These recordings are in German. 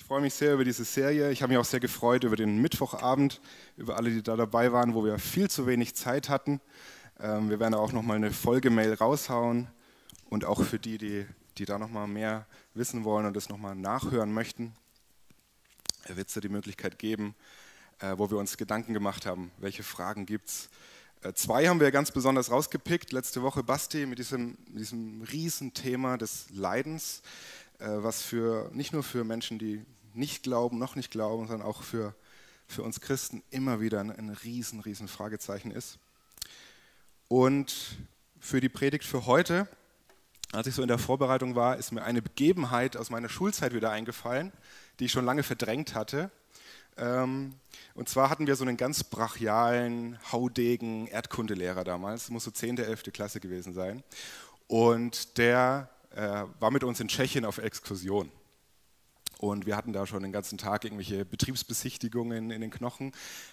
Ich freue mich sehr über diese Serie. Ich habe mich auch sehr gefreut über den Mittwochabend, über alle, die da dabei waren, wo wir viel zu wenig Zeit hatten. Ähm, wir werden auch noch mal eine Folgemail raushauen und auch für die, die, die da noch mal mehr wissen wollen und das noch mal nachhören möchten, wird es da die Möglichkeit geben, äh, wo wir uns Gedanken gemacht haben, welche Fragen gibt es. Äh, zwei haben wir ganz besonders rausgepickt. Letzte Woche Basti mit diesem, diesem Riesenthema des Leidens. Äh, was für nicht nur für Menschen, die nicht glauben, noch nicht glauben, sondern auch für, für uns Christen immer wieder ein, ein riesen, riesen Fragezeichen ist. Und für die Predigt für heute, als ich so in der Vorbereitung war, ist mir eine Begebenheit aus meiner Schulzeit wieder eingefallen, die ich schon lange verdrängt hatte. Ähm, und zwar hatten wir so einen ganz brachialen, haudegen Erdkundelehrer damals, muss so 10., 11. Klasse gewesen sein. Und der äh, war mit uns in Tschechien auf Exkursion. Und wir hatten da schon den ganzen Tag irgendwelche Betriebsbesichtigungen in den Knochen.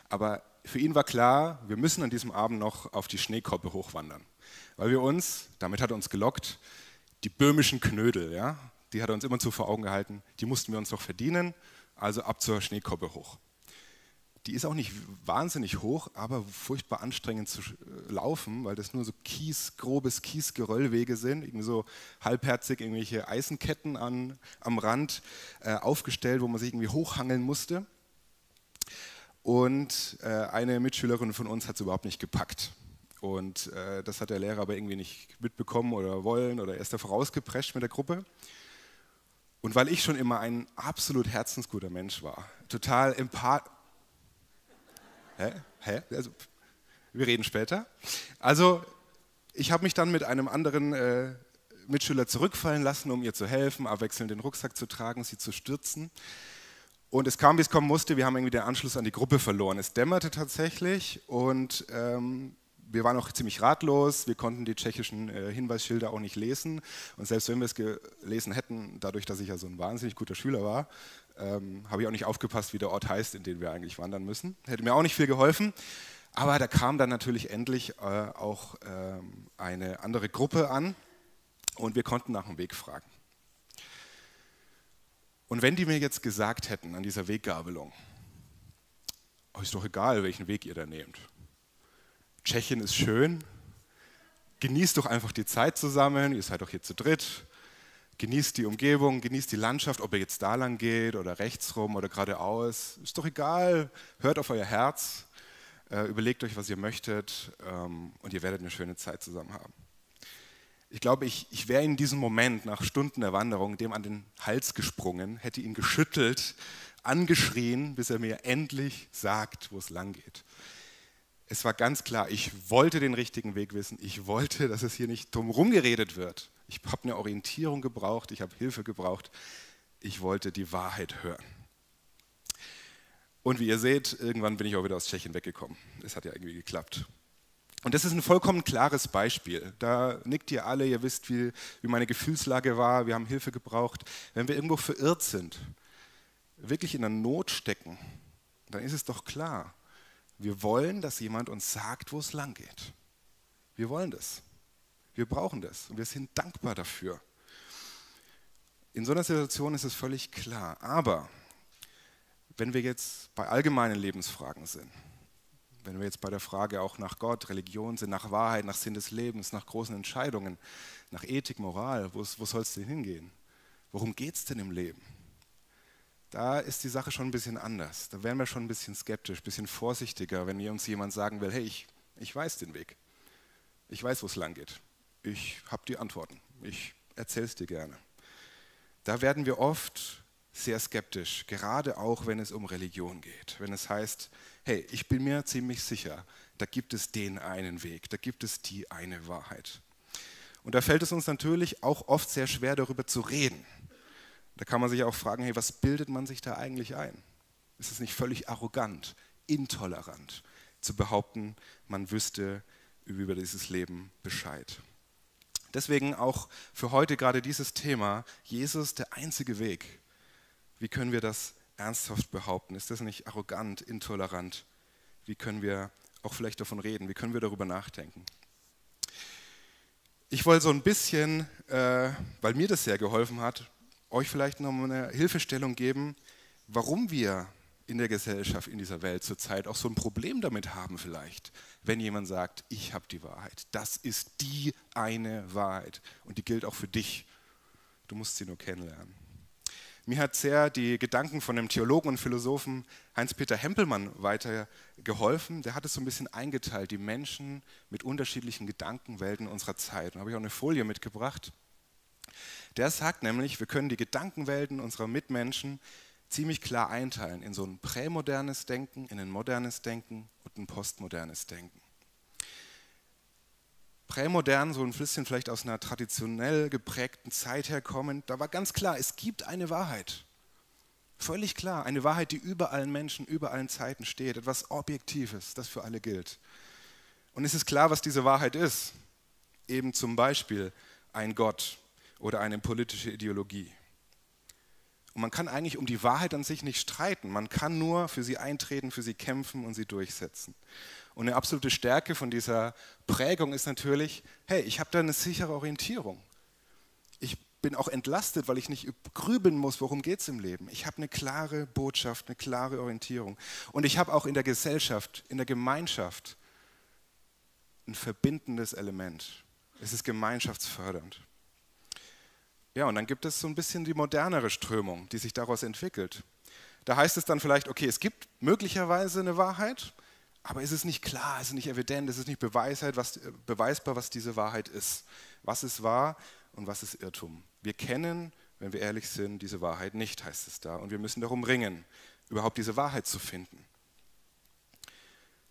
Aber für ihn war klar, wir müssen an diesem Abend noch auf die Schneekoppe hochwandern. Weil wir uns, damit hat er uns gelockt, die böhmischen Knödel, ja, die hat er uns immer zu vor Augen gehalten, die mussten wir uns noch verdienen, also ab zur Schneekoppe hoch. Die ist auch nicht wahnsinnig hoch, aber furchtbar anstrengend zu äh, laufen, weil das nur so Kies, grobes Kiesgeröllwege sind, irgendwie so halbherzig irgendwelche Eisenketten an, am Rand äh, aufgestellt, wo man sich irgendwie hochhangeln musste. Und äh, eine Mitschülerin von uns hat es überhaupt nicht gepackt. Und äh, das hat der Lehrer aber irgendwie nicht mitbekommen oder wollen oder erst da vorausgeprescht mit der Gruppe. Und weil ich schon immer ein absolut herzensguter Mensch war, total empathisch, Hä? Hä? Also, wir reden später. Also, ich habe mich dann mit einem anderen äh, Mitschüler zurückfallen lassen, um ihr zu helfen, abwechselnd den Rucksack zu tragen, sie zu stürzen. Und es kam, wie es kommen musste. Wir haben irgendwie den Anschluss an die Gruppe verloren. Es dämmerte tatsächlich und ähm, wir waren auch ziemlich ratlos. Wir konnten die tschechischen äh, Hinweisschilder auch nicht lesen. Und selbst wenn wir es gelesen hätten, dadurch, dass ich ja so ein wahnsinnig guter Schüler war, ähm, habe ich auch nicht aufgepasst, wie der Ort heißt, in den wir eigentlich wandern müssen. Hätte mir auch nicht viel geholfen. Aber da kam dann natürlich endlich äh, auch ähm, eine andere Gruppe an und wir konnten nach dem Weg fragen. Und wenn die mir jetzt gesagt hätten an dieser Weggabelung, oh, ist doch egal, welchen Weg ihr da nehmt. Tschechien ist schön, genießt doch einfach die Zeit zusammen, ihr seid doch hier zu dritt, Genießt die Umgebung, genießt die Landschaft, ob ihr jetzt da lang geht oder rechts rum oder geradeaus. Ist doch egal. Hört auf euer Herz, äh, überlegt euch, was ihr möchtet ähm, und ihr werdet eine schöne Zeit zusammen haben. Ich glaube, ich, ich wäre in diesem Moment nach Stunden der Wanderung dem an den Hals gesprungen, hätte ihn geschüttelt, angeschrien, bis er mir endlich sagt, wo es lang geht. Es war ganz klar, ich wollte den richtigen Weg wissen. Ich wollte, dass es hier nicht drum geredet wird. Ich habe eine Orientierung gebraucht, ich habe Hilfe gebraucht. Ich wollte die Wahrheit hören. Und wie ihr seht, irgendwann bin ich auch wieder aus Tschechien weggekommen. Es hat ja irgendwie geklappt. Und das ist ein vollkommen klares Beispiel. Da nickt ihr alle, ihr wisst, wie, wie meine Gefühlslage war, wir haben Hilfe gebraucht. Wenn wir irgendwo verirrt sind, wirklich in der Not stecken, dann ist es doch klar, wir wollen, dass jemand uns sagt, wo es lang geht. Wir wollen das. Wir brauchen das und wir sind dankbar dafür. In so einer Situation ist es völlig klar. Aber wenn wir jetzt bei allgemeinen Lebensfragen sind, wenn wir jetzt bei der Frage auch nach Gott, Religion sind, nach Wahrheit, nach Sinn des Lebens, nach großen Entscheidungen, nach Ethik, Moral, wo, wo soll es denn hingehen? Worum geht es denn im Leben? Da ist die Sache schon ein bisschen anders. Da wären wir schon ein bisschen skeptisch, ein bisschen vorsichtiger, wenn uns jemand sagen will, hey, ich, ich weiß den Weg. Ich weiß, wo es lang geht ich habe die Antworten, ich erzähle es dir gerne. Da werden wir oft sehr skeptisch, gerade auch wenn es um Religion geht. Wenn es heißt, hey, ich bin mir ziemlich sicher, da gibt es den einen Weg, da gibt es die eine Wahrheit. Und da fällt es uns natürlich auch oft sehr schwer, darüber zu reden. Da kann man sich auch fragen, hey, was bildet man sich da eigentlich ein? Ist es nicht völlig arrogant, intolerant zu behaupten, man wüsste über dieses Leben Bescheid? Deswegen auch für heute gerade dieses Thema, Jesus der einzige Weg. Wie können wir das ernsthaft behaupten? Ist das nicht arrogant, intolerant? Wie können wir auch vielleicht davon reden? Wie können wir darüber nachdenken? Ich wollte so ein bisschen, äh, weil mir das sehr geholfen hat, euch vielleicht noch eine Hilfestellung geben, warum wir in der Gesellschaft, in dieser Welt zurzeit auch so ein Problem damit haben vielleicht, wenn jemand sagt, ich habe die Wahrheit. Das ist die eine Wahrheit und die gilt auch für dich. Du musst sie nur kennenlernen. Mir hat sehr die Gedanken von dem Theologen und Philosophen Heinz-Peter Hempelmann weitergeholfen. Der hat es so ein bisschen eingeteilt, die Menschen mit unterschiedlichen Gedankenwelten unserer Zeit. Da habe ich auch eine Folie mitgebracht. Der sagt nämlich, wir können die Gedankenwelten unserer Mitmenschen ziemlich klar einteilen in so ein prämodernes Denken, in ein modernes Denken und ein postmodernes Denken prämodern, so ein bisschen vielleicht aus einer traditionell geprägten Zeit herkommend, da war ganz klar, es gibt eine Wahrheit. Völlig klar, eine Wahrheit, die über allen Menschen, über allen Zeiten steht, etwas Objektives, das für alle gilt. Und es ist klar, was diese Wahrheit ist. Eben zum Beispiel ein Gott oder eine politische Ideologie. Und man kann eigentlich um die Wahrheit an sich nicht streiten. Man kann nur für sie eintreten, für sie kämpfen und sie durchsetzen. Und eine absolute Stärke von dieser Prägung ist natürlich, hey, ich habe da eine sichere Orientierung. Ich bin auch entlastet, weil ich nicht grübeln muss, worum geht es im Leben. Ich habe eine klare Botschaft, eine klare Orientierung. Und ich habe auch in der Gesellschaft, in der Gemeinschaft ein verbindendes Element. Es ist gemeinschaftsfördernd. Ja, und dann gibt es so ein bisschen die modernere Strömung, die sich daraus entwickelt. Da heißt es dann vielleicht, okay, es gibt möglicherweise eine Wahrheit, aber es ist nicht klar, es ist nicht evident, es ist nicht was, beweisbar, was diese Wahrheit ist. Was ist wahr und was ist Irrtum? Wir kennen, wenn wir ehrlich sind, diese Wahrheit nicht, heißt es da. Und wir müssen darum ringen, überhaupt diese Wahrheit zu finden.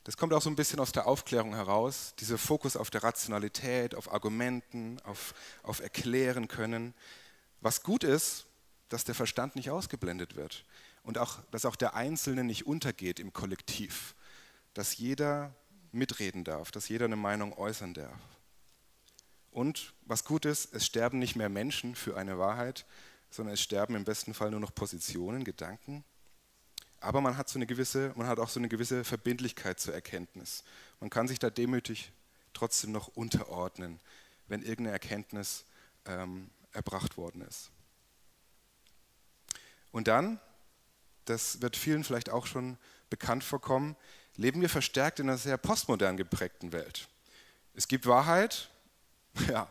Das kommt auch so ein bisschen aus der Aufklärung heraus, dieser Fokus auf der Rationalität, auf Argumenten, auf, auf Erklären können. Was gut ist, dass der Verstand nicht ausgeblendet wird und auch, dass auch der Einzelne nicht untergeht im Kollektiv dass jeder mitreden darf, dass jeder eine Meinung äußern darf. Und was gut ist, es sterben nicht mehr Menschen für eine Wahrheit, sondern es sterben im besten Fall nur noch Positionen, Gedanken. Aber man hat, so eine gewisse, man hat auch so eine gewisse Verbindlichkeit zur Erkenntnis. Man kann sich da demütig trotzdem noch unterordnen, wenn irgendeine Erkenntnis ähm, erbracht worden ist. Und dann, das wird vielen vielleicht auch schon bekannt vorkommen, leben wir verstärkt in einer sehr postmodern geprägten Welt. Es gibt Wahrheit, ja,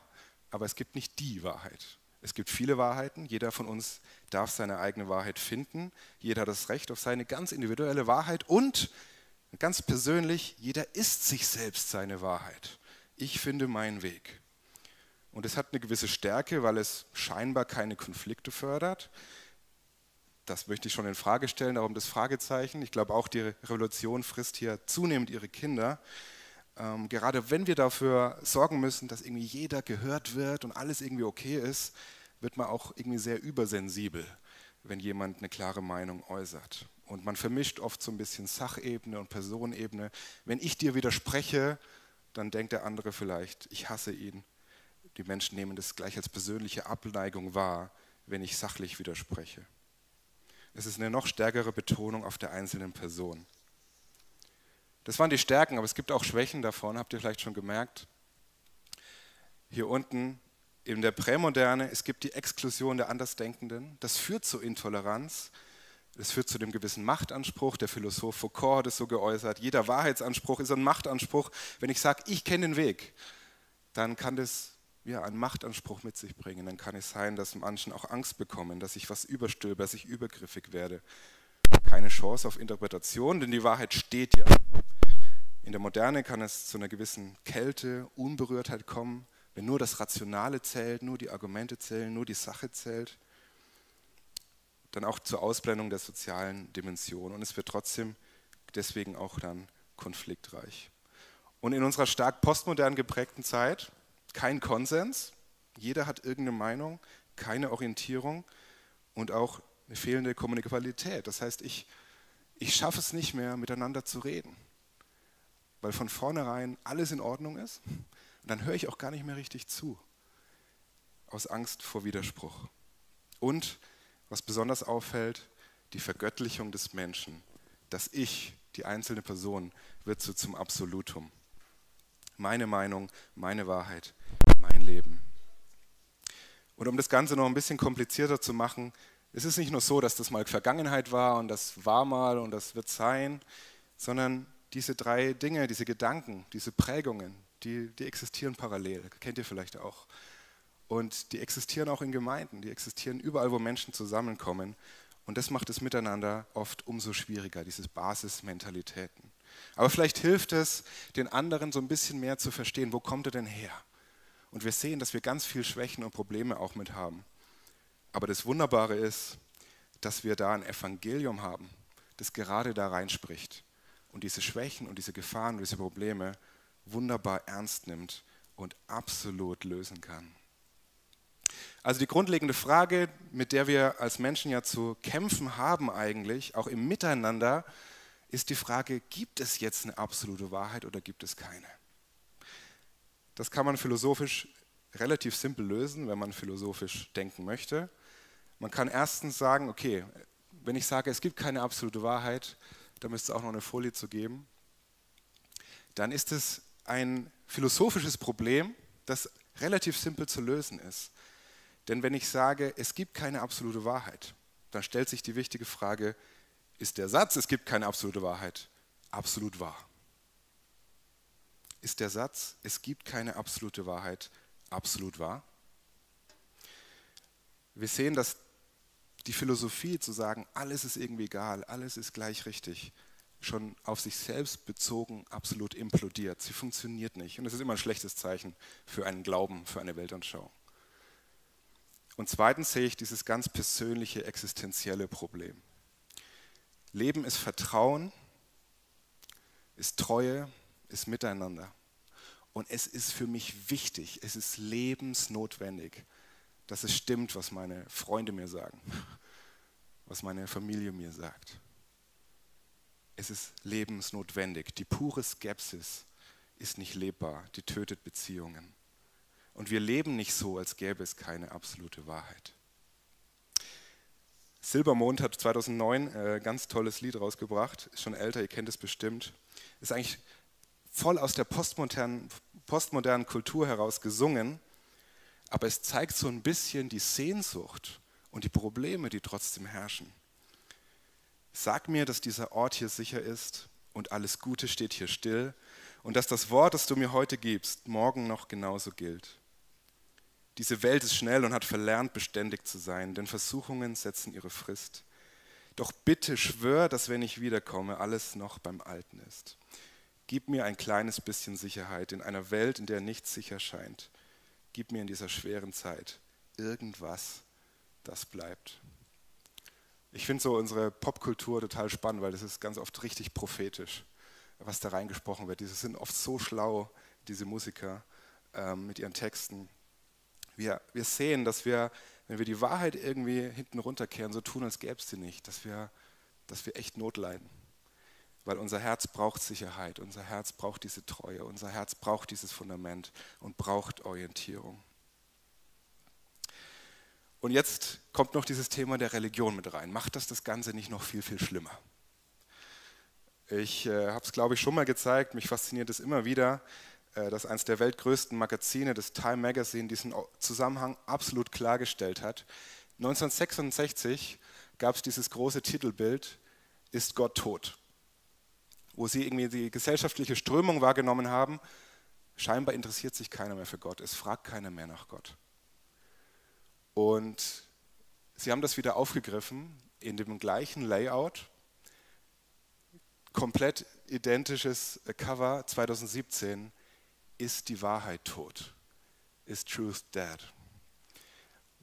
aber es gibt nicht die Wahrheit. Es gibt viele Wahrheiten, jeder von uns darf seine eigene Wahrheit finden, jeder hat das Recht auf seine ganz individuelle Wahrheit und ganz persönlich, jeder ist sich selbst seine Wahrheit. Ich finde meinen Weg. Und es hat eine gewisse Stärke, weil es scheinbar keine Konflikte fördert das möchte ich schon in Frage stellen, darum das Fragezeichen. Ich glaube auch, die Revolution frisst hier zunehmend ihre Kinder. Ähm, gerade wenn wir dafür sorgen müssen, dass irgendwie jeder gehört wird und alles irgendwie okay ist, wird man auch irgendwie sehr übersensibel, wenn jemand eine klare Meinung äußert. Und man vermischt oft so ein bisschen Sachebene und Personenebene. Wenn ich dir widerspreche, dann denkt der andere vielleicht, ich hasse ihn. Die Menschen nehmen das gleich als persönliche Abneigung wahr, wenn ich sachlich widerspreche. Es ist eine noch stärkere Betonung auf der einzelnen Person. Das waren die Stärken, aber es gibt auch Schwächen davon, habt ihr vielleicht schon gemerkt. Hier unten in der Prämoderne, es gibt die Exklusion der Andersdenkenden. Das führt zu Intoleranz. Das führt zu dem gewissen Machtanspruch. Der Philosoph Foucault hat es so geäußert. Jeder Wahrheitsanspruch ist ein Machtanspruch. Wenn ich sage, ich kenne den Weg, dann kann das ja, einen Machtanspruch mit sich bringen, dann kann es sein, dass manchen auch Angst bekommen, dass ich was überstülpe, dass ich übergriffig werde. Keine Chance auf Interpretation, denn die Wahrheit steht ja. In der Moderne kann es zu einer gewissen Kälte, Unberührtheit kommen, wenn nur das Rationale zählt, nur die Argumente zählen, nur die Sache zählt. Dann auch zur Ausblendung der sozialen Dimension. Und es wird trotzdem deswegen auch dann konfliktreich. Und in unserer stark postmodern geprägten Zeit, kein Konsens, jeder hat irgendeine Meinung, keine Orientierung und auch eine fehlende Kommunikabilität. Das heißt, ich, ich schaffe es nicht mehr, miteinander zu reden, weil von vornherein alles in Ordnung ist und dann höre ich auch gar nicht mehr richtig zu, aus Angst vor Widerspruch. Und was besonders auffällt, die Vergöttlichung des Menschen. Das Ich, die einzelne Person, wird so zum Absolutum. Meine Meinung, meine Wahrheit, mein Leben. Und um das Ganze noch ein bisschen komplizierter zu machen, es ist nicht nur so, dass das mal Vergangenheit war und das war mal und das wird sein, sondern diese drei Dinge, diese Gedanken, diese Prägungen, die, die existieren parallel. Kennt ihr vielleicht auch. Und die existieren auch in Gemeinden, die existieren überall, wo Menschen zusammenkommen. Und das macht das Miteinander oft umso schwieriger, diese Basismentalitäten. Aber vielleicht hilft es, den anderen so ein bisschen mehr zu verstehen, wo kommt er denn her? Und wir sehen, dass wir ganz viel Schwächen und Probleme auch mit haben. Aber das Wunderbare ist, dass wir da ein Evangelium haben, das gerade da reinspricht und diese Schwächen und diese Gefahren und diese Probleme wunderbar ernst nimmt und absolut lösen kann. Also die grundlegende Frage, mit der wir als Menschen ja zu kämpfen haben eigentlich, auch im Miteinander, ist die Frage, gibt es jetzt eine absolute Wahrheit oder gibt es keine? Das kann man philosophisch relativ simpel lösen, wenn man philosophisch denken möchte. Man kann erstens sagen, okay, wenn ich sage, es gibt keine absolute Wahrheit, da müsste es auch noch eine Folie zu geben, dann ist es ein philosophisches Problem, das relativ simpel zu lösen ist. Denn wenn ich sage, es gibt keine absolute Wahrheit, dann stellt sich die wichtige Frage, ist der Satz, es gibt keine absolute Wahrheit, absolut wahr? Ist der Satz, es gibt keine absolute Wahrheit, absolut wahr? Wir sehen, dass die Philosophie zu sagen, alles ist irgendwie egal, alles ist gleich richtig, schon auf sich selbst bezogen absolut implodiert. Sie funktioniert nicht. Und das ist immer ein schlechtes Zeichen für einen Glauben, für eine Weltanschauung. Und zweitens sehe ich dieses ganz persönliche, existenzielle Problem. Leben ist Vertrauen, ist Treue, ist Miteinander. Und es ist für mich wichtig, es ist lebensnotwendig, dass es stimmt, was meine Freunde mir sagen, was meine Familie mir sagt. Es ist lebensnotwendig. Die pure Skepsis ist nicht lebbar, die tötet Beziehungen. Und wir leben nicht so, als gäbe es keine absolute Wahrheit. Silbermond hat 2009 ein äh, ganz tolles Lied rausgebracht, ist schon älter, ihr kennt es bestimmt. Ist eigentlich voll aus der postmodernen, postmodernen Kultur heraus gesungen, aber es zeigt so ein bisschen die Sehnsucht und die Probleme, die trotzdem herrschen. Sag mir, dass dieser Ort hier sicher ist und alles Gute steht hier still und dass das Wort, das du mir heute gibst, morgen noch genauso gilt. Diese Welt ist schnell und hat verlernt, beständig zu sein, denn Versuchungen setzen ihre Frist. Doch bitte schwör, dass wenn ich wiederkomme, alles noch beim Alten ist. Gib mir ein kleines bisschen Sicherheit in einer Welt, in der nichts sicher scheint. Gib mir in dieser schweren Zeit irgendwas, das bleibt. Ich finde so unsere Popkultur total spannend, weil das ist ganz oft richtig prophetisch, was da reingesprochen wird. Diese sind oft so schlau, diese Musiker ähm, mit ihren Texten. Wir, wir sehen, dass wir, wenn wir die Wahrheit irgendwie hinten runterkehren, so tun, als gäbe es sie nicht, dass wir, dass wir echt Not leiden. Weil unser Herz braucht Sicherheit, unser Herz braucht diese Treue, unser Herz braucht dieses Fundament und braucht Orientierung. Und jetzt kommt noch dieses Thema der Religion mit rein. Macht das das Ganze nicht noch viel, viel schlimmer? Ich äh, habe es, glaube ich, schon mal gezeigt. Mich fasziniert es immer wieder, äh, dass eines der weltgrößten Magazine, das Time Magazine, diesen Zusammenhang absolut klargestellt hat. 1966 gab es dieses große Titelbild, Ist Gott tot? Wo sie irgendwie die gesellschaftliche Strömung wahrgenommen haben, scheinbar interessiert sich keiner mehr für Gott, es fragt keiner mehr nach Gott. Und sie haben das wieder aufgegriffen in dem gleichen Layout, komplett identisches Cover 2017 ist die Wahrheit tot? Ist Truth dead?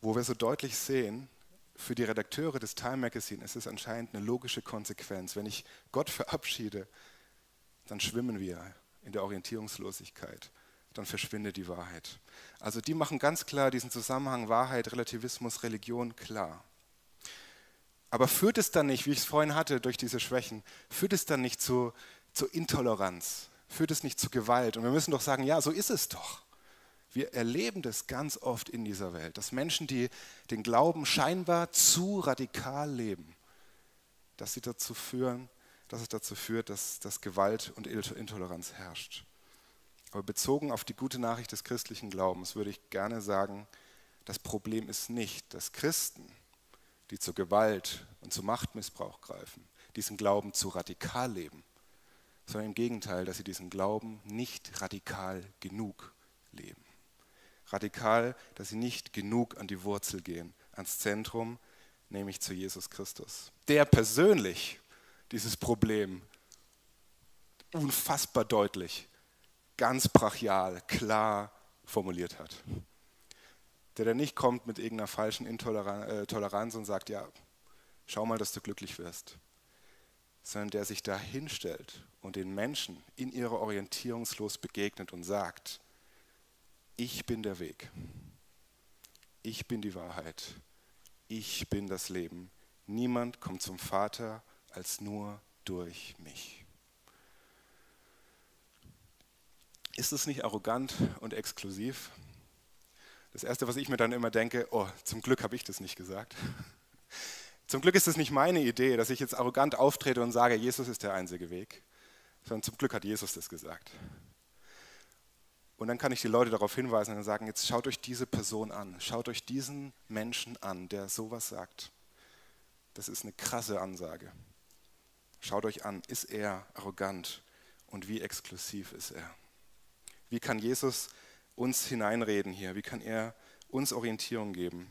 Wo wir so deutlich sehen, für die Redakteure des Time Magazine ist es anscheinend eine logische Konsequenz. Wenn ich Gott verabschiede, dann schwimmen wir in der Orientierungslosigkeit. Dann verschwindet die Wahrheit. Also die machen ganz klar diesen Zusammenhang Wahrheit, Relativismus, Religion klar. Aber führt es dann nicht, wie ich es vorhin hatte, durch diese Schwächen, führt es dann nicht zu, zu Intoleranz, führt es nicht zu Gewalt. Und wir müssen doch sagen, ja, so ist es doch. Wir erleben das ganz oft in dieser Welt, dass Menschen, die den Glauben scheinbar zu radikal leben, dass sie dazu führen, dass es dazu führt, dass, dass Gewalt und Intoleranz herrscht. Aber bezogen auf die gute Nachricht des christlichen Glaubens würde ich gerne sagen, Das Problem ist nicht, dass Christen, die zur Gewalt und zu Machtmissbrauch greifen, diesen Glauben zu radikal leben, sondern im Gegenteil, dass sie diesen Glauben nicht radikal genug leben. Radikal, dass sie nicht genug an die Wurzel gehen, ans Zentrum, nämlich zu Jesus Christus, der persönlich dieses Problem unfassbar deutlich, ganz brachial, klar formuliert hat. Der da nicht kommt mit irgendeiner falschen Intoleranz äh, und sagt, ja, schau mal, dass du glücklich wirst, sondern der sich da hinstellt und den Menschen in ihrer Orientierungslos begegnet und sagt, ich bin der Weg, ich bin die Wahrheit, ich bin das Leben. Niemand kommt zum Vater als nur durch mich. Ist es nicht arrogant und exklusiv? Das Erste, was ich mir dann immer denke, oh, zum Glück habe ich das nicht gesagt. Zum Glück ist es nicht meine Idee, dass ich jetzt arrogant auftrete und sage, Jesus ist der einzige Weg, sondern zum Glück hat Jesus das gesagt. Und dann kann ich die Leute darauf hinweisen und sagen, jetzt schaut euch diese Person an, schaut euch diesen Menschen an, der sowas sagt. Das ist eine krasse Ansage. Schaut euch an, ist er arrogant und wie exklusiv ist er? Wie kann Jesus uns hineinreden hier? Wie kann er uns Orientierung geben?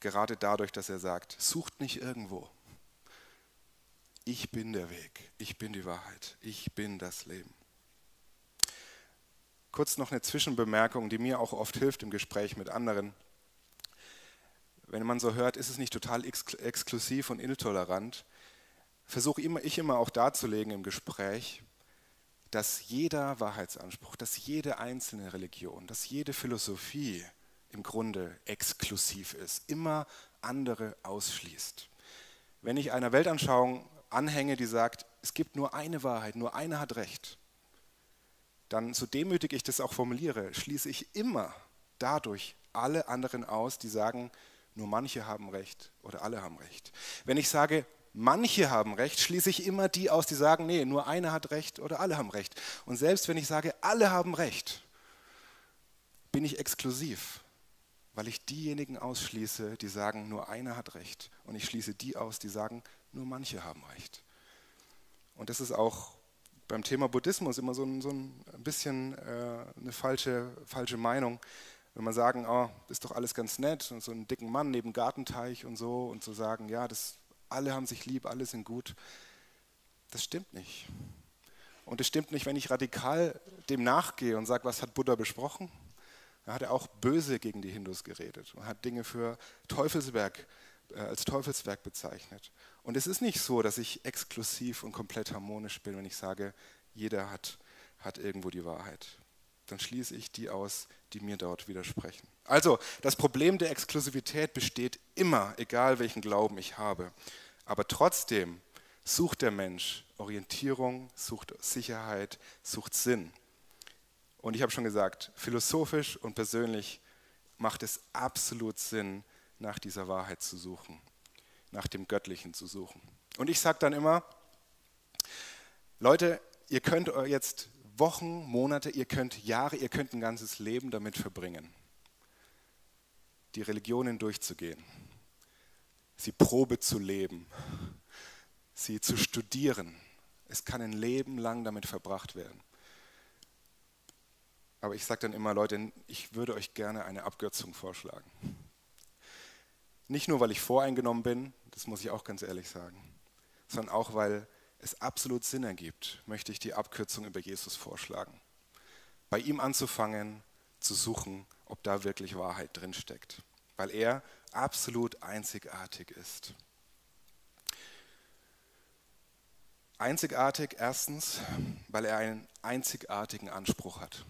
Gerade dadurch, dass er sagt, sucht nicht irgendwo. Ich bin der Weg, ich bin die Wahrheit, ich bin das Leben. Kurz noch eine Zwischenbemerkung, die mir auch oft hilft im Gespräch mit anderen. Wenn man so hört, ist es nicht total ex exklusiv und intolerant, versuche ich immer auch darzulegen im Gespräch, dass jeder Wahrheitsanspruch, dass jede einzelne Religion, dass jede Philosophie im Grunde exklusiv ist, immer andere ausschließt. Wenn ich einer Weltanschauung anhänge, die sagt, es gibt nur eine Wahrheit, nur eine hat Recht, dann, so demütig ich das auch formuliere, schließe ich immer dadurch alle anderen aus, die sagen, nur manche haben Recht oder alle haben Recht. Wenn ich sage, manche haben Recht, schließe ich immer die aus, die sagen, nee, nur einer hat Recht oder alle haben Recht. Und selbst wenn ich sage, alle haben Recht, bin ich exklusiv, weil ich diejenigen ausschließe, die sagen, nur einer hat Recht. Und ich schließe die aus, die sagen, nur manche haben Recht. Und das ist auch beim Thema Buddhismus immer so ein, so ein bisschen äh, eine falsche, falsche Meinung. Wenn man sagen, oh, ist doch alles ganz nett und so einen dicken Mann neben Gartenteich und so und zu so sagen, ja, das, alle haben sich lieb, alle sind gut, das stimmt nicht. Und es stimmt nicht, wenn ich radikal dem nachgehe und sage, was hat Buddha besprochen? Da hat er auch böse gegen die Hindus geredet und hat Dinge für Teufelswerk, äh, als Teufelswerk bezeichnet. Und es ist nicht so, dass ich exklusiv und komplett harmonisch bin, wenn ich sage, jeder hat, hat irgendwo die Wahrheit. Dann schließe ich die aus, die mir dort widersprechen. Also, das Problem der Exklusivität besteht immer, egal welchen Glauben ich habe. Aber trotzdem sucht der Mensch Orientierung, sucht Sicherheit, sucht Sinn. Und ich habe schon gesagt, philosophisch und persönlich macht es absolut Sinn, nach dieser Wahrheit zu suchen nach dem Göttlichen zu suchen. Und ich sage dann immer, Leute, ihr könnt jetzt Wochen, Monate, ihr könnt Jahre, ihr könnt ein ganzes Leben damit verbringen, die Religionen durchzugehen, sie Probe zu leben, sie zu studieren. Es kann ein Leben lang damit verbracht werden. Aber ich sage dann immer, Leute, ich würde euch gerne eine Abkürzung vorschlagen. Nicht nur, weil ich voreingenommen bin, das muss ich auch ganz ehrlich sagen, sondern auch, weil es absolut Sinn ergibt, möchte ich die Abkürzung über Jesus vorschlagen. Bei ihm anzufangen, zu suchen, ob da wirklich Wahrheit drinsteckt, weil er absolut einzigartig ist. Einzigartig erstens, weil er einen einzigartigen Anspruch hat.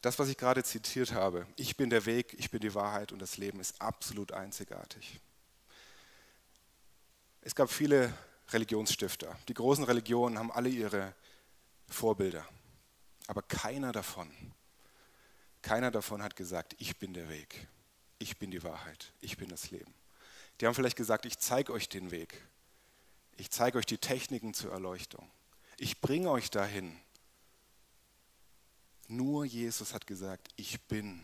Das, was ich gerade zitiert habe, ich bin der Weg, ich bin die Wahrheit und das Leben ist absolut einzigartig. Es gab viele Religionsstifter. Die großen Religionen haben alle ihre Vorbilder. Aber keiner davon, keiner davon hat gesagt, ich bin der Weg, ich bin die Wahrheit, ich bin das Leben. Die haben vielleicht gesagt, ich zeige euch den Weg. Ich zeige euch die Techniken zur Erleuchtung. Ich bringe euch dahin, nur Jesus hat gesagt, ich bin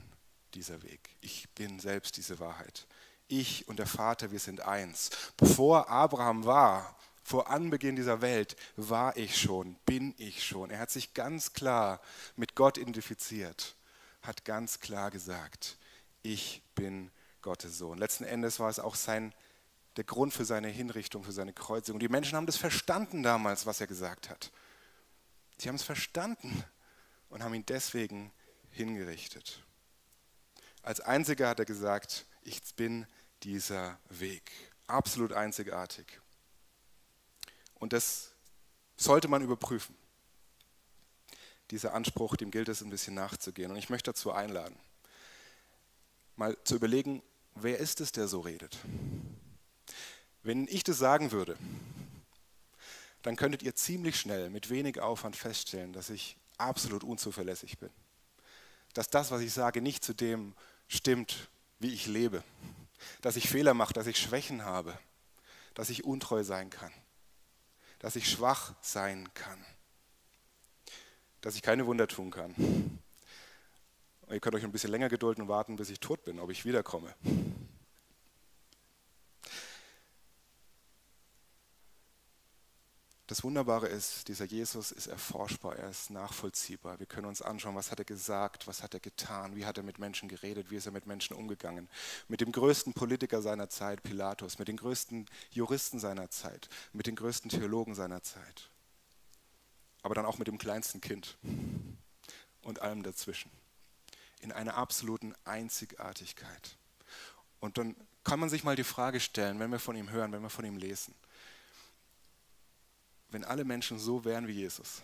dieser Weg. Ich bin selbst diese Wahrheit. Ich und der Vater, wir sind eins. Bevor Abraham war, vor Anbeginn dieser Welt, war ich schon, bin ich schon. Er hat sich ganz klar mit Gott identifiziert, hat ganz klar gesagt, ich bin Gottes Sohn. Letzten Endes war es auch sein, der Grund für seine Hinrichtung, für seine Kreuzigung. Die Menschen haben das verstanden damals, was er gesagt hat. Sie haben es verstanden und haben ihn deswegen hingerichtet. Als einziger hat er gesagt, ich bin dieser Weg. Absolut einzigartig. Und das sollte man überprüfen. Dieser Anspruch, dem gilt es ein bisschen nachzugehen. Und ich möchte dazu einladen, mal zu überlegen, wer ist es, der so redet? Wenn ich das sagen würde, dann könntet ihr ziemlich schnell mit wenig Aufwand feststellen, dass ich absolut unzuverlässig bin. Dass das, was ich sage, nicht zu dem stimmt, wie ich lebe. Dass ich Fehler mache, dass ich Schwächen habe, dass ich untreu sein kann, dass ich schwach sein kann, dass ich keine Wunder tun kann. Und ihr könnt euch ein bisschen länger gedulden und warten, bis ich tot bin, ob ich wiederkomme. Das Wunderbare ist, dieser Jesus ist erforschbar, er ist nachvollziehbar. Wir können uns anschauen, was hat er gesagt, was hat er getan, wie hat er mit Menschen geredet, wie ist er mit Menschen umgegangen. Mit dem größten Politiker seiner Zeit, Pilatus, mit den größten Juristen seiner Zeit, mit den größten Theologen seiner Zeit. Aber dann auch mit dem kleinsten Kind und allem dazwischen. In einer absoluten Einzigartigkeit. Und dann kann man sich mal die Frage stellen, wenn wir von ihm hören, wenn wir von ihm lesen wenn alle Menschen so wären wie Jesus,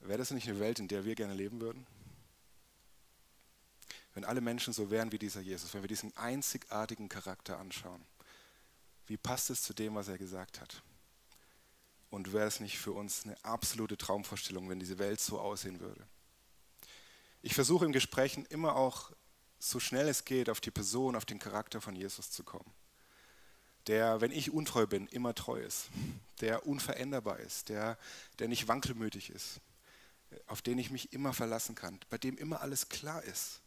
wäre das nicht eine Welt, in der wir gerne leben würden? Wenn alle Menschen so wären wie dieser Jesus, wenn wir diesen einzigartigen Charakter anschauen, wie passt es zu dem, was er gesagt hat? Und wäre es nicht für uns eine absolute Traumvorstellung, wenn diese Welt so aussehen würde? Ich versuche in Gesprächen immer auch so schnell es geht auf die Person, auf den Charakter von Jesus zu kommen der, wenn ich untreu bin, immer treu ist, der unveränderbar ist, der, der nicht wankelmütig ist, auf den ich mich immer verlassen kann, bei dem immer alles klar ist.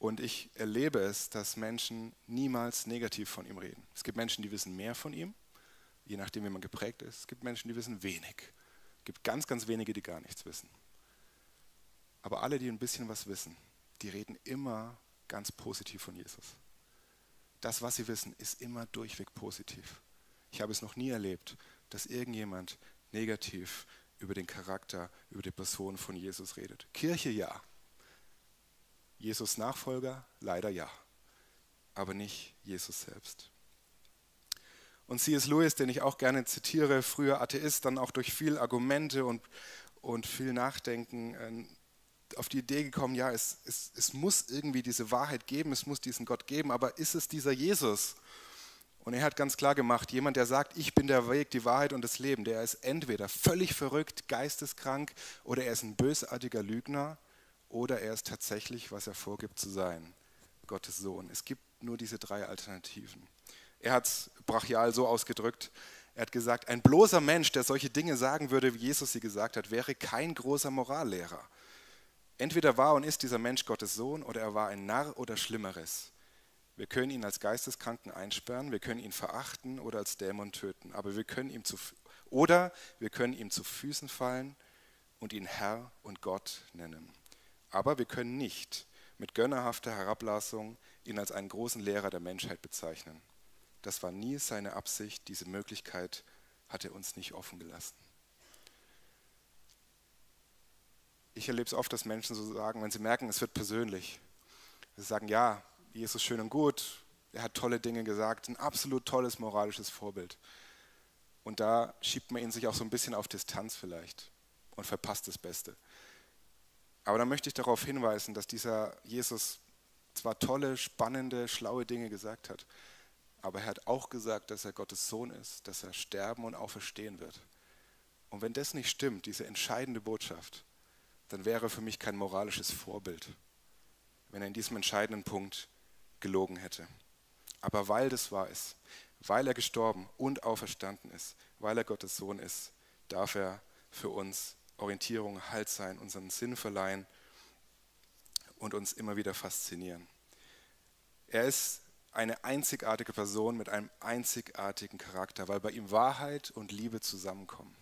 Und ich erlebe es, dass Menschen niemals negativ von ihm reden. Es gibt Menschen, die wissen mehr von ihm, je nachdem, wie man geprägt ist. Es gibt Menschen, die wissen wenig. Es gibt ganz, ganz wenige, die gar nichts wissen. Aber alle, die ein bisschen was wissen, die reden immer ganz positiv von Jesus. Das, was sie wissen, ist immer durchweg positiv. Ich habe es noch nie erlebt, dass irgendjemand negativ über den Charakter, über die Person von Jesus redet. Kirche ja. Jesus Nachfolger leider ja. Aber nicht Jesus selbst. Und C.S. Lewis, den ich auch gerne zitiere, früher Atheist, dann auch durch viel Argumente und, und viel Nachdenken auf die Idee gekommen, ja, es, es, es muss irgendwie diese Wahrheit geben, es muss diesen Gott geben, aber ist es dieser Jesus? Und er hat ganz klar gemacht, jemand, der sagt, ich bin der Weg, die Wahrheit und das Leben, der ist entweder völlig verrückt, geisteskrank oder er ist ein bösartiger Lügner oder er ist tatsächlich, was er vorgibt zu sein, Gottes Sohn. Es gibt nur diese drei Alternativen. Er hat es brachial so ausgedrückt, er hat gesagt, ein bloßer Mensch, der solche Dinge sagen würde, wie Jesus sie gesagt hat, wäre kein großer Morallehrer. Entweder war und ist dieser Mensch Gottes Sohn oder er war ein Narr oder Schlimmeres. Wir können ihn als Geisteskranken einsperren, wir können ihn verachten oder als Dämon töten, aber wir können ihm zu, oder wir können ihm zu Füßen fallen und ihn Herr und Gott nennen. Aber wir können nicht mit gönnerhafter Herablassung ihn als einen großen Lehrer der Menschheit bezeichnen. Das war nie seine Absicht, diese Möglichkeit hat er uns nicht offen gelassen. ich erlebe es oft, dass Menschen so sagen, wenn sie merken, es wird persönlich. Sie sagen, ja, Jesus schön und gut, er hat tolle Dinge gesagt, ein absolut tolles moralisches Vorbild. Und da schiebt man ihn sich auch so ein bisschen auf Distanz vielleicht und verpasst das Beste. Aber da möchte ich darauf hinweisen, dass dieser Jesus zwar tolle, spannende, schlaue Dinge gesagt hat, aber er hat auch gesagt, dass er Gottes Sohn ist, dass er sterben und auferstehen wird. Und wenn das nicht stimmt, diese entscheidende Botschaft, dann wäre für mich kein moralisches Vorbild, wenn er in diesem entscheidenden Punkt gelogen hätte. Aber weil das wahr ist, weil er gestorben und auferstanden ist, weil er Gottes Sohn ist, darf er für uns Orientierung, Halt sein, unseren Sinn verleihen und uns immer wieder faszinieren. Er ist eine einzigartige Person mit einem einzigartigen Charakter, weil bei ihm Wahrheit und Liebe zusammenkommen.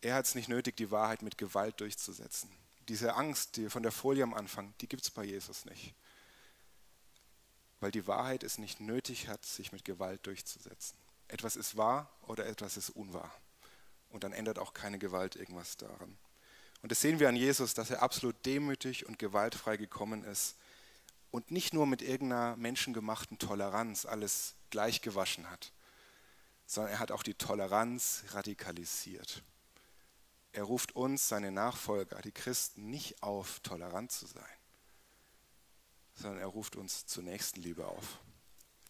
Er hat es nicht nötig, die Wahrheit mit Gewalt durchzusetzen. Diese Angst, die von der Folie am Anfang, die gibt es bei Jesus nicht. Weil die Wahrheit es nicht nötig hat, sich mit Gewalt durchzusetzen. Etwas ist wahr oder etwas ist unwahr. Und dann ändert auch keine Gewalt irgendwas daran. Und das sehen wir an Jesus, dass er absolut demütig und gewaltfrei gekommen ist und nicht nur mit irgendeiner menschengemachten Toleranz alles gleichgewaschen hat, sondern er hat auch die Toleranz radikalisiert. Er ruft uns, seine Nachfolger, die Christen, nicht auf, tolerant zu sein, sondern er ruft uns zur Nächstenliebe auf,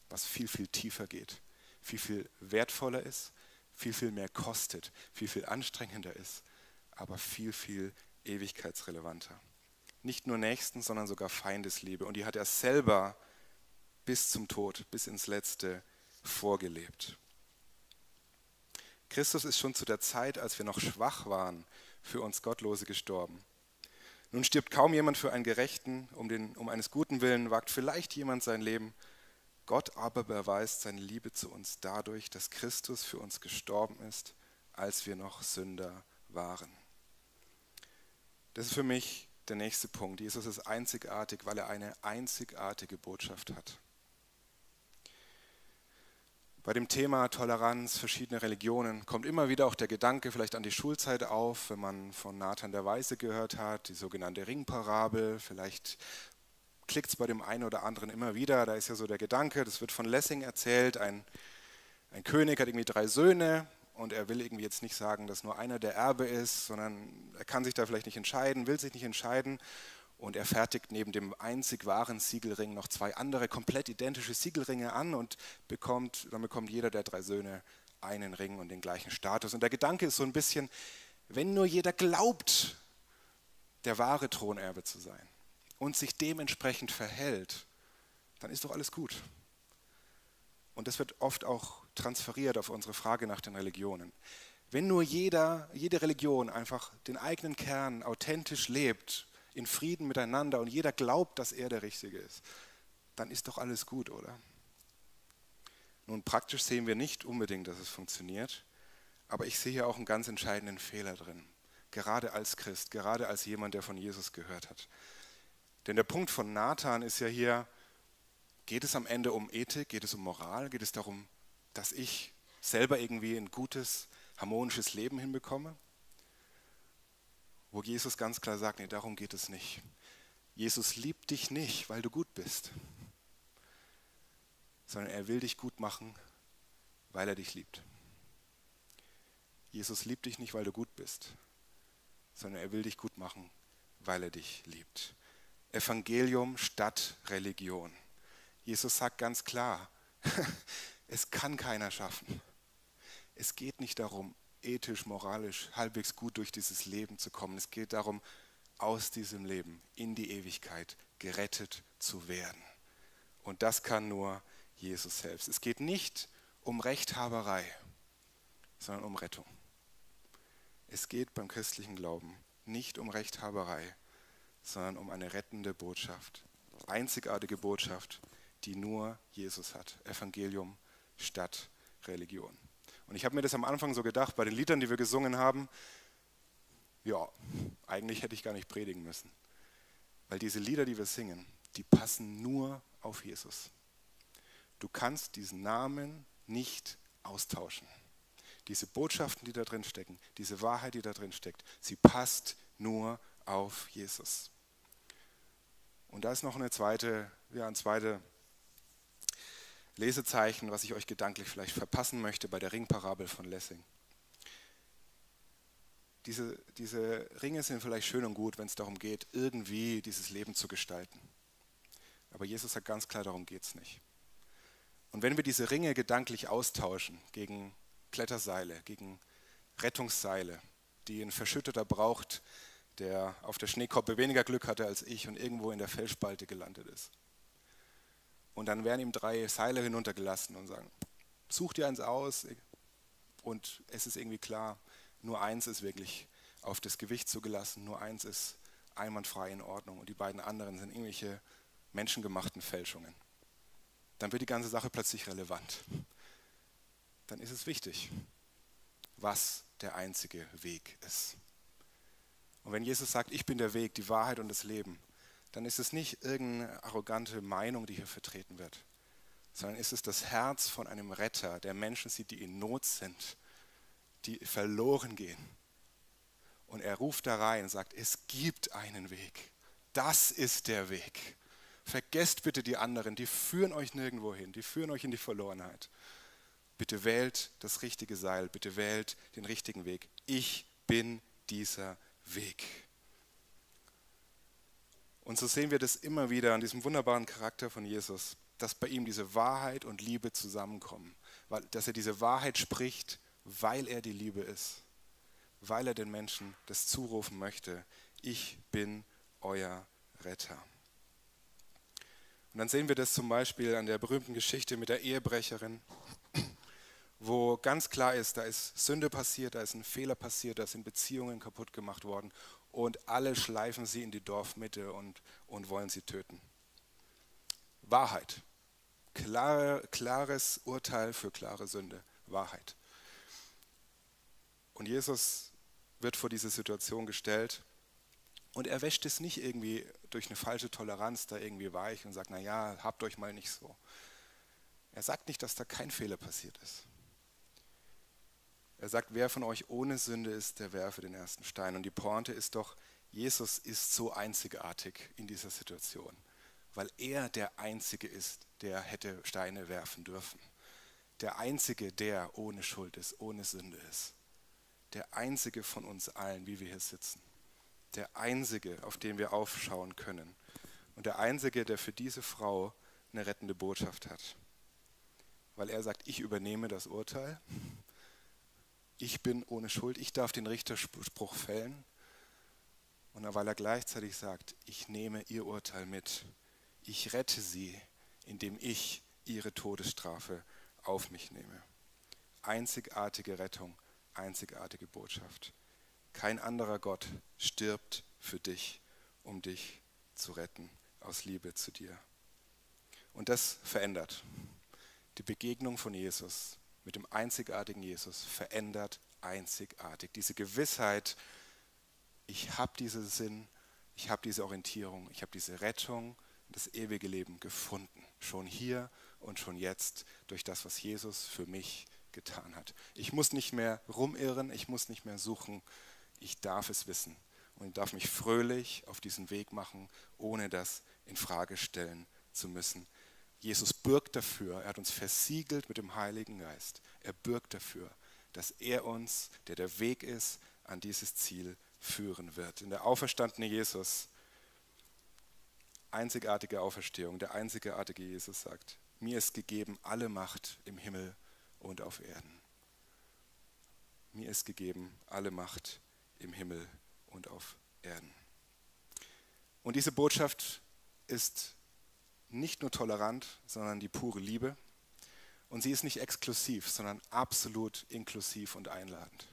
was viel, viel tiefer geht, viel, viel wertvoller ist, viel, viel mehr kostet, viel, viel anstrengender ist, aber viel, viel ewigkeitsrelevanter nicht nur Nächsten, sondern sogar Feindesliebe. Und die hat er selber bis zum Tod, bis ins Letzte vorgelebt. Christus ist schon zu der Zeit, als wir noch schwach waren, für uns Gottlose gestorben. Nun stirbt kaum jemand für einen Gerechten, um, den, um eines guten Willen wagt vielleicht jemand sein Leben. Gott aber beweist seine Liebe zu uns dadurch, dass Christus für uns gestorben ist, als wir noch Sünder waren. Das ist für mich der nächste Punkt. Jesus ist einzigartig, weil er eine einzigartige Botschaft hat. Bei dem Thema Toleranz, verschiedene Religionen, kommt immer wieder auch der Gedanke vielleicht an die Schulzeit auf, wenn man von Nathan der Weise gehört hat, die sogenannte Ringparabel. Vielleicht klickt es bei dem einen oder anderen immer wieder. Da ist ja so der Gedanke, das wird von Lessing erzählt, ein, ein König hat irgendwie drei Söhne, und er will irgendwie jetzt nicht sagen, dass nur einer der Erbe ist, sondern er kann sich da vielleicht nicht entscheiden, will sich nicht entscheiden und er fertigt neben dem einzig wahren Siegelring noch zwei andere komplett identische Siegelringe an und bekommt, dann bekommt jeder der drei Söhne einen Ring und den gleichen Status. Und der Gedanke ist so ein bisschen, wenn nur jeder glaubt, der wahre Thronerbe zu sein und sich dementsprechend verhält, dann ist doch alles gut. Und das wird oft auch transferiert auf unsere Frage nach den Religionen. Wenn nur jeder, jede Religion einfach den eigenen Kern authentisch lebt, in Frieden miteinander und jeder glaubt, dass er der Richtige ist, dann ist doch alles gut, oder? Nun, praktisch sehen wir nicht unbedingt, dass es funktioniert, aber ich sehe hier auch einen ganz entscheidenden Fehler drin, gerade als Christ, gerade als jemand, der von Jesus gehört hat. Denn der Punkt von Nathan ist ja hier, geht es am Ende um Ethik, geht es um Moral, geht es darum, dass ich selber irgendwie ein gutes, harmonisches Leben hinbekomme? Wo Jesus ganz klar sagt, nee, darum geht es nicht. Jesus liebt dich nicht, weil du gut bist, sondern er will dich gut machen, weil er dich liebt. Jesus liebt dich nicht, weil du gut bist, sondern er will dich gut machen, weil er dich liebt. Evangelium statt Religion. Jesus sagt ganz klar, Es kann keiner schaffen. Es geht nicht darum, ethisch, moralisch halbwegs gut durch dieses Leben zu kommen. Es geht darum, aus diesem Leben in die Ewigkeit gerettet zu werden. Und das kann nur Jesus selbst. Es geht nicht um Rechthaberei, sondern um Rettung. Es geht beim christlichen Glauben nicht um Rechthaberei, sondern um eine rettende Botschaft. Einzigartige Botschaft, die nur Jesus hat. Evangelium statt Religion. Und ich habe mir das am Anfang so gedacht, bei den Liedern, die wir gesungen haben, ja, eigentlich hätte ich gar nicht predigen müssen. Weil diese Lieder, die wir singen, die passen nur auf Jesus. Du kannst diesen Namen nicht austauschen. Diese Botschaften, die da drin stecken, diese Wahrheit, die da drin steckt, sie passt nur auf Jesus. Und da ist noch eine zweite, ja, ein zweiter Lesezeichen, was ich euch gedanklich vielleicht verpassen möchte bei der Ringparabel von Lessing. Diese, diese Ringe sind vielleicht schön und gut, wenn es darum geht, irgendwie dieses Leben zu gestalten. Aber Jesus sagt ganz klar, darum geht es nicht. Und wenn wir diese Ringe gedanklich austauschen gegen Kletterseile, gegen Rettungsseile, die ein Verschütteter braucht, der auf der Schneekoppe weniger Glück hatte als ich und irgendwo in der Felsspalte gelandet ist, und dann werden ihm drei Seile hinuntergelassen und sagen, such dir eins aus und es ist irgendwie klar, nur eins ist wirklich auf das Gewicht zugelassen, nur eins ist einwandfrei in Ordnung und die beiden anderen sind irgendwelche menschengemachten Fälschungen. Dann wird die ganze Sache plötzlich relevant. Dann ist es wichtig, was der einzige Weg ist. Und wenn Jesus sagt, ich bin der Weg, die Wahrheit und das Leben, dann ist es nicht irgendeine arrogante Meinung, die hier vertreten wird, sondern ist es das Herz von einem Retter, der Menschen sieht, die in Not sind, die verloren gehen. Und er ruft da rein und sagt, es gibt einen Weg. Das ist der Weg. Vergesst bitte die anderen, die führen euch nirgendwo hin, die führen euch in die Verlorenheit. Bitte wählt das richtige Seil, bitte wählt den richtigen Weg. Ich bin dieser Weg. Und so sehen wir das immer wieder an diesem wunderbaren Charakter von Jesus, dass bei ihm diese Wahrheit und Liebe zusammenkommen, weil, dass er diese Wahrheit spricht, weil er die Liebe ist, weil er den Menschen das zurufen möchte, ich bin euer Retter. Und dann sehen wir das zum Beispiel an der berühmten Geschichte mit der Ehebrecherin, wo ganz klar ist, da ist Sünde passiert, da ist ein Fehler passiert, da sind Beziehungen kaputt gemacht worden und alle schleifen sie in die Dorfmitte und, und wollen sie töten. Wahrheit. Klare, klares Urteil für klare Sünde. Wahrheit. Und Jesus wird vor diese Situation gestellt und er wäscht es nicht irgendwie durch eine falsche Toleranz da irgendwie weich und sagt, naja, habt euch mal nicht so. Er sagt nicht, dass da kein Fehler passiert ist. Er sagt, wer von euch ohne Sünde ist, der werfe den ersten Stein. Und die Pointe ist doch, Jesus ist so einzigartig in dieser Situation, weil er der Einzige ist, der hätte Steine werfen dürfen. Der Einzige, der ohne Schuld ist, ohne Sünde ist. Der Einzige von uns allen, wie wir hier sitzen der Einzige, auf den wir aufschauen können. Und der Einzige, der für diese Frau eine rettende Botschaft hat. Weil er sagt, ich übernehme das Urteil, ich bin ohne Schuld, ich darf den Richterspruch fällen. Und weil er gleichzeitig sagt, ich nehme ihr Urteil mit, ich rette sie, indem ich ihre Todesstrafe auf mich nehme. Einzigartige Rettung, einzigartige Botschaft. Kein anderer Gott stirbt für dich, um dich zu retten, aus Liebe zu dir. Und das verändert. Die Begegnung von Jesus mit dem einzigartigen Jesus verändert einzigartig. Diese Gewissheit, ich habe diesen Sinn, ich habe diese Orientierung, ich habe diese Rettung, das ewige Leben gefunden. Schon hier und schon jetzt durch das, was Jesus für mich getan hat. Ich muss nicht mehr rumirren, ich muss nicht mehr suchen, ich darf es wissen und ich darf mich fröhlich auf diesen Weg machen, ohne das in Frage stellen zu müssen. Jesus bürgt dafür, er hat uns versiegelt mit dem Heiligen Geist. Er bürgt dafür, dass er uns, der der Weg ist, an dieses Ziel führen wird. In der auferstandene Jesus, einzigartige Auferstehung, der einzigartige Jesus sagt, mir ist gegeben alle Macht im Himmel und auf Erden. Mir ist gegeben alle Macht im Himmel und auf Erden. Und diese Botschaft ist nicht nur tolerant, sondern die pure Liebe. Und sie ist nicht exklusiv, sondern absolut inklusiv und einladend.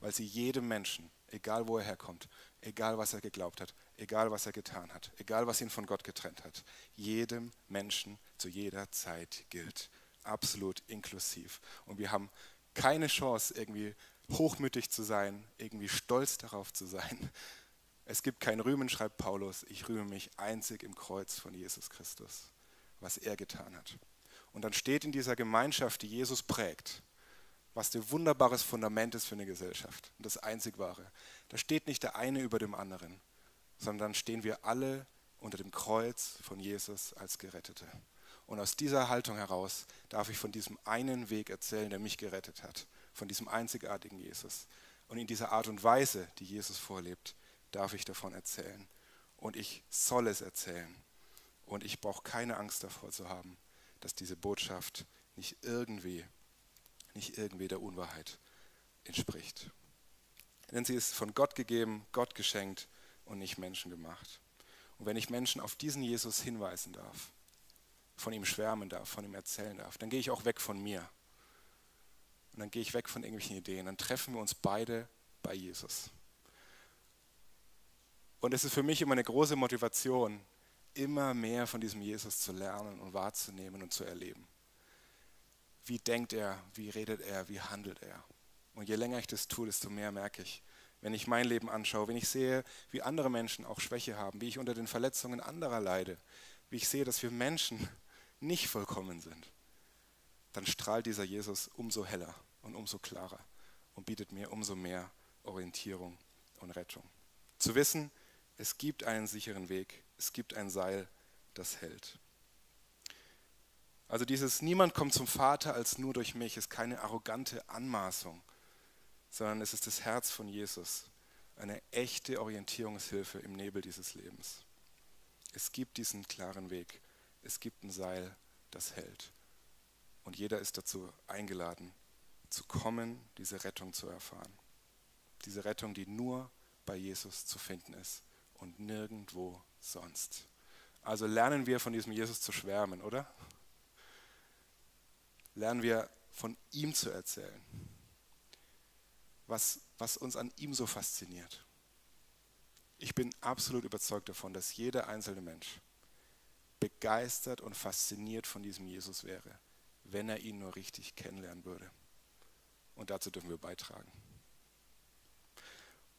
Weil sie jedem Menschen, egal wo er herkommt, egal was er geglaubt hat, egal was er getan hat, egal was ihn von Gott getrennt hat, jedem Menschen zu jeder Zeit gilt. Absolut inklusiv. Und wir haben keine Chance, irgendwie hochmütig zu sein, irgendwie stolz darauf zu sein. Es gibt kein Rühmen, schreibt Paulus, ich rühme mich einzig im Kreuz von Jesus Christus, was er getan hat. Und dann steht in dieser Gemeinschaft, die Jesus prägt, was ein wunderbares Fundament ist für eine Gesellschaft und das einzig wahre. Da steht nicht der eine über dem anderen, sondern dann stehen wir alle unter dem Kreuz von Jesus als Gerettete. Und aus dieser Haltung heraus darf ich von diesem einen Weg erzählen, der mich gerettet hat von diesem einzigartigen Jesus. Und in dieser Art und Weise, die Jesus vorlebt, darf ich davon erzählen. Und ich soll es erzählen. Und ich brauche keine Angst davor zu haben, dass diese Botschaft nicht irgendwie, nicht irgendwie der Unwahrheit entspricht. Denn sie ist von Gott gegeben, Gott geschenkt und nicht Menschen gemacht. Und wenn ich Menschen auf diesen Jesus hinweisen darf, von ihm schwärmen darf, von ihm erzählen darf, dann gehe ich auch weg von mir und dann gehe ich weg von irgendwelchen Ideen. Dann treffen wir uns beide bei Jesus. Und es ist für mich immer eine große Motivation, immer mehr von diesem Jesus zu lernen und wahrzunehmen und zu erleben. Wie denkt er, wie redet er, wie handelt er? Und je länger ich das tue, desto mehr merke ich, wenn ich mein Leben anschaue, wenn ich sehe, wie andere Menschen auch Schwäche haben, wie ich unter den Verletzungen anderer leide, wie ich sehe, dass wir Menschen nicht vollkommen sind, dann strahlt dieser Jesus umso heller und umso klarer und bietet mir umso mehr Orientierung und Rettung. Zu wissen, es gibt einen sicheren Weg, es gibt ein Seil, das hält. Also dieses Niemand kommt zum Vater als nur durch mich ist keine arrogante Anmaßung, sondern es ist das Herz von Jesus, eine echte Orientierungshilfe im Nebel dieses Lebens. Es gibt diesen klaren Weg, es gibt ein Seil, das hält. Und jeder ist dazu eingeladen, zu kommen, diese Rettung zu erfahren. Diese Rettung, die nur bei Jesus zu finden ist und nirgendwo sonst. Also lernen wir von diesem Jesus zu schwärmen, oder? Lernen wir von ihm zu erzählen, was, was uns an ihm so fasziniert. Ich bin absolut überzeugt davon, dass jeder einzelne Mensch begeistert und fasziniert von diesem Jesus wäre, wenn er ihn nur richtig kennenlernen würde. Und dazu dürfen wir beitragen.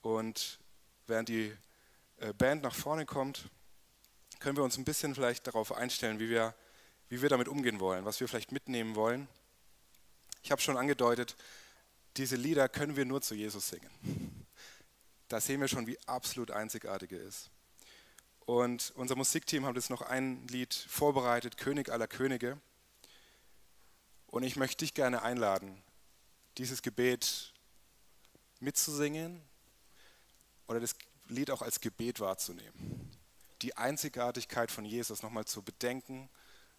Und während die Band nach vorne kommt, können wir uns ein bisschen vielleicht darauf einstellen, wie wir, wie wir damit umgehen wollen, was wir vielleicht mitnehmen wollen. Ich habe schon angedeutet, diese Lieder können wir nur zu Jesus singen. Da sehen wir schon, wie absolut einzigartig er ist. Und unser Musikteam hat jetzt noch ein Lied vorbereitet, König aller Könige. Und ich möchte dich gerne einladen, dieses Gebet mitzusingen oder das Lied auch als Gebet wahrzunehmen. Die Einzigartigkeit von Jesus nochmal zu bedenken,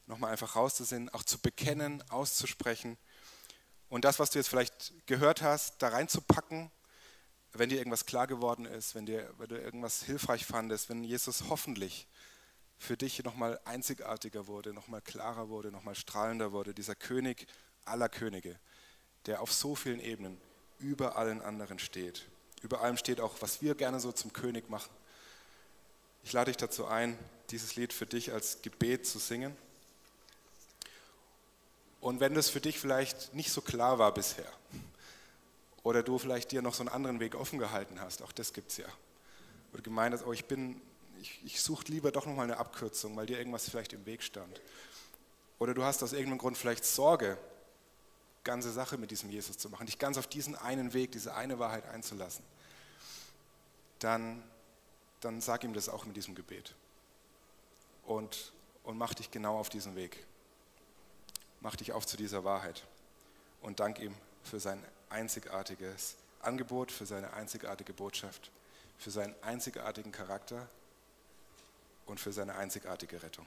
nochmal einfach rauszusehen, auch zu bekennen, auszusprechen und das, was du jetzt vielleicht gehört hast, da reinzupacken, wenn dir irgendwas klar geworden ist, wenn, dir, wenn du irgendwas hilfreich fandest, wenn Jesus hoffentlich für dich nochmal einzigartiger wurde, nochmal klarer wurde, nochmal strahlender wurde, dieser König aller Könige, der auf so vielen Ebenen über allen anderen steht. Über allem steht auch, was wir gerne so zum König machen. Ich lade dich dazu ein, dieses Lied für dich als Gebet zu singen. Und wenn das für dich vielleicht nicht so klar war bisher, oder du vielleicht dir noch so einen anderen Weg offen gehalten hast, auch das gibt es ja. Oder gemeint hast, oh, ich bin, ich, ich suche lieber doch nochmal eine Abkürzung, weil dir irgendwas vielleicht im Weg stand. Oder du hast aus irgendeinem Grund vielleicht Sorge, ganze Sache mit diesem Jesus zu machen, dich ganz auf diesen einen Weg, diese eine Wahrheit einzulassen, dann, dann sag ihm das auch mit diesem Gebet. Und, und mach dich genau auf diesen Weg. Mach dich auf zu dieser Wahrheit. Und dank ihm für sein einzigartiges Angebot, für seine einzigartige Botschaft, für seinen einzigartigen Charakter und für seine einzigartige Rettung.